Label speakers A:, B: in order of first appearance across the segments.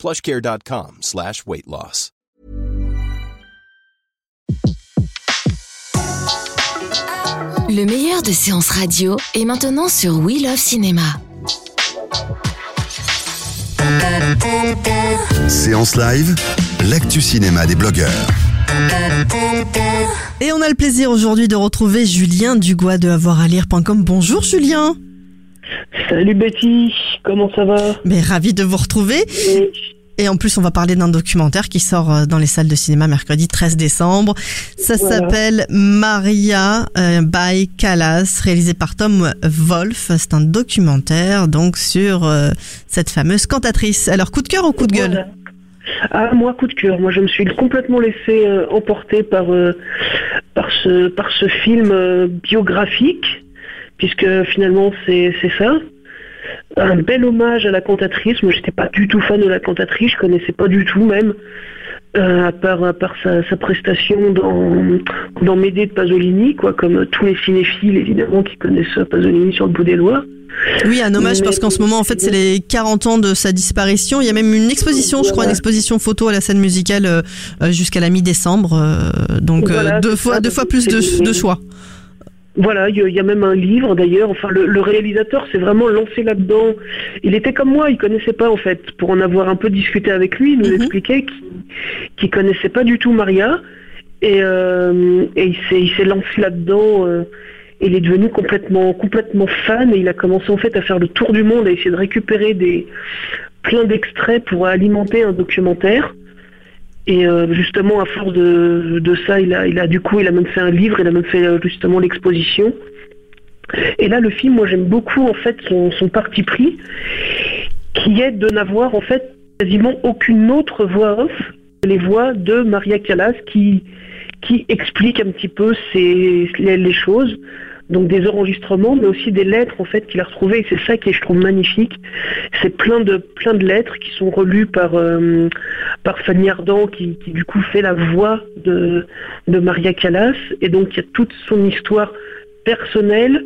A: plushcare.com slash weight loss.
B: Le meilleur de séances radio est maintenant sur We Love Cinéma.
C: Séance live, l'actu cinéma des blogueurs.
D: Et on a le plaisir aujourd'hui de retrouver Julien Dugois de avoiralire.com. Bonjour Julien.
E: Salut Betty, comment ça va?
D: Mais ravi de vous retrouver. Et en plus, on va parler d'un documentaire qui sort euh, dans les salles de cinéma mercredi 13 décembre. Ça
E: Voilà.
D: s'appelle Maria euh, by Callas, réalisé par Tom Wolfe. C'est un documentaire donc sur euh, cette fameuse cantatrice. Alors, coup de cœur ou coup de gueule?
E: Voilà. Ah moi coup de cœur, moi je me suis complètement laissé euh, emporter par euh, par ce par ce film euh, biographique puisque finalement c'est c'est ça. Un bel hommage à la cantatrice. Moi j'étais pas du tout fan de la cantatrice, je connaissais pas du tout même. euh, à part, à part sa, sa prestation dans, dans Médée de Pasolini, quoi, comme tous les cinéphiles évidemment qui connaissent Pasolini sur le bout des doigts.
D: Oui, un hommage
E: Mais-
D: parce qu'en ce moment, en fait, c'est les 40 ans de sa disparition. Il y a même une exposition, je crois, une exposition photo à la scène musicale euh, euh, jusqu'à la mi-décembre. donc,
E: Voilà,
D: deux fois,
E: ça.
D: deux fois plus de, de choix.
E: Voilà, il y, a- il y a même un livre d'ailleurs. Enfin, le, le réalisateur s'est vraiment lancé là-dedans. Il était comme moi, il connaissait pas en fait. Pour en avoir un peu discuté avec lui, il nous
D: Mhm.
E: expliquait qu'il connaissait pas du tout Maria et, euh, et il s'est il s'est lancé là-dedans. euh, et il est devenu complètement complètement fan et il a commencé en fait à faire le tour du monde, à essayer de récupérer des plein d'extraits pour alimenter un documentaire. Et euh, justement, à force de, ça, il a, il a du coup, il a même fait un livre, il a même fait euh, justement l'exposition. Et là, le film, moi, j'aime beaucoup en fait son, parti pris, qui est de n'avoir en fait quasiment aucune autre voix off que les voix de Maria Callas qui qui explique un petit peu les choses. Donc des enregistrements, mais aussi des lettres en fait qu'il a retrouvées. Et c'est ça qui est, je trouve, magnifique. C'est plein de plein de lettres qui sont relues par euh, par Fanny Ardant, qui, qui du coup fait la voix de de Maria Callas. Et donc il y a toute son histoire personnelle.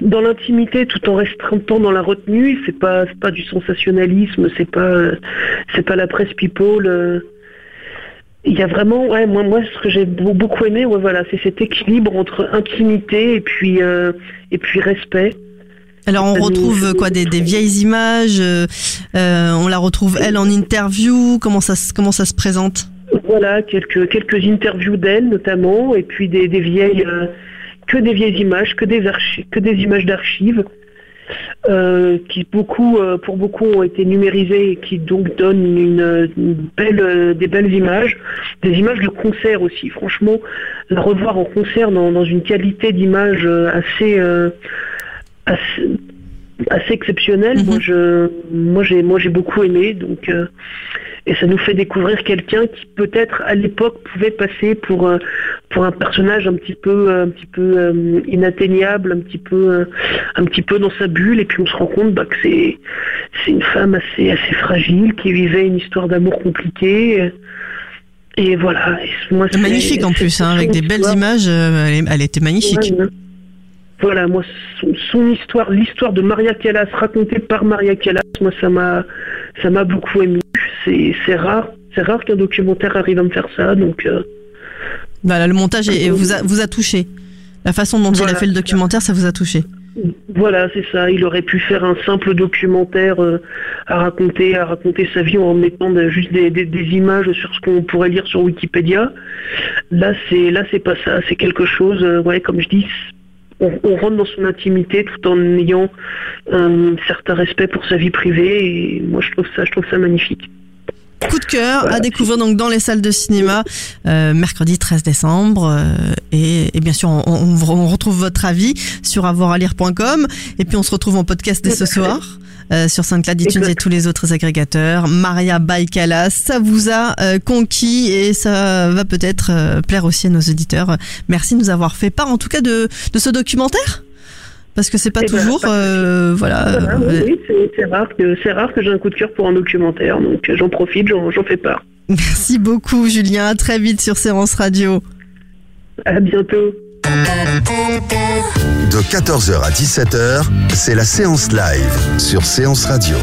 E: Dans l'intimité, tout en restreint dans la retenue. C'est pas pas du sensationnalisme. C'est pas pas la presse people. euh, il y a vraiment, ouais, moi, moi, ce que j'ai beau- beaucoup aimé, ouais, voilà, c'est cet équilibre entre intimité et puis, euh, et puis respect.
D: Alors, on retrouve quoi des, des vieilles images. euh, euh, on la retrouve elle en interview. Comment ça, se- comment ça se présente?
E: Voilà, quelques, quelques interviews d'elle notamment, et puis des, des vieilles, euh, que des vieilles images, que des archives, que des images d'archives, euh, qui beaucoup, euh, pour beaucoup ont été numérisées et qui donc donnent une, une belle, euh, des belles images, des images de concert aussi. Franchement, la revoir en concert dans, dans une qualité d'image assez, assez, assez exceptionnelle.
D: Mhm.
E: Moi, je, moi, j'ai, moi, j'ai beaucoup aimé. Donc, et ça nous fait découvrir quelqu'un qui peut-être à l'époque pouvait passer pour euh, pour un personnage un petit peu un petit peu euh, inatteignable, un petit peu euh, un petit peu dans sa bulle. Et puis on se rend compte bah, que c'est c'est une femme assez assez fragile qui vivait une histoire d'amour compliquée. Et voilà. Et moi, c'est-
D: Magnifique en plus, hein, avec des belles images. euh, elle, était magnifique.
E: Ouais, ouais. Voilà, moi, son, son histoire, l'histoire de Maria Callas racontée par Maria Callas, moi, ça m'a, ça m'a beaucoup ému. C'est, rare, c'est rare qu'un documentaire arrive à me faire ça, donc. euh,
D: Voilà, le montage est- vous a, vous a touché. La façon dont il
E: Voilà,
D: a fait le documentaire, ça vous a touché.
E: Voilà, c'est ça. Il aurait pu faire un simple documentaire euh, à raconter, à raconter sa vie en mettant de- juste des, des- des images sur ce qu'on pourrait lire sur Wikipédia. Là, c'est là, c'est pas ça. C'est quelque chose, euh, ouais, comme je dis, on, on rentre dans son intimité tout en ayant un certain respect pour sa vie privée. Et moi, je trouve ça, je trouve ça magnifique.
D: Coup de cœur à découvrir donc dans les salles de cinéma euh, mercredi 13 décembre. euh, et, et bien sûr, on, on- on retrouve votre avis sur avoiralire.com. Et puis on se retrouve en podcast dès ce soir. euh, sur SoundCloud, iTunes et tous les autres agrégateurs. Maria Baikalas, ça vous a euh, conquis et ça va peut-être euh, plaire aussi à nos auditeurs. Merci de nous avoir fait part en tout cas de, de ce documentaire. Parce que c'est pas
E: ben,
D: toujours, euh, voilà,
E: Voilà, oui, c'est rare que c'est rare que j'ai un coup de cœur pour un documentaire, donc j'en profite, j'en j'en fais part.
D: Merci beaucoup, Julien. À très vite sur Séance Radio.
E: À bientôt.
C: De 14h à 17h, c'est la séance live sur Séance Radio.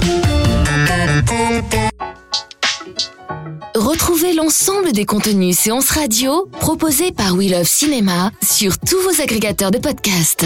B: Retrouvez l'ensemble des contenus séances radio proposés par We Love Cinéma sur tous vos agrégateurs de podcasts.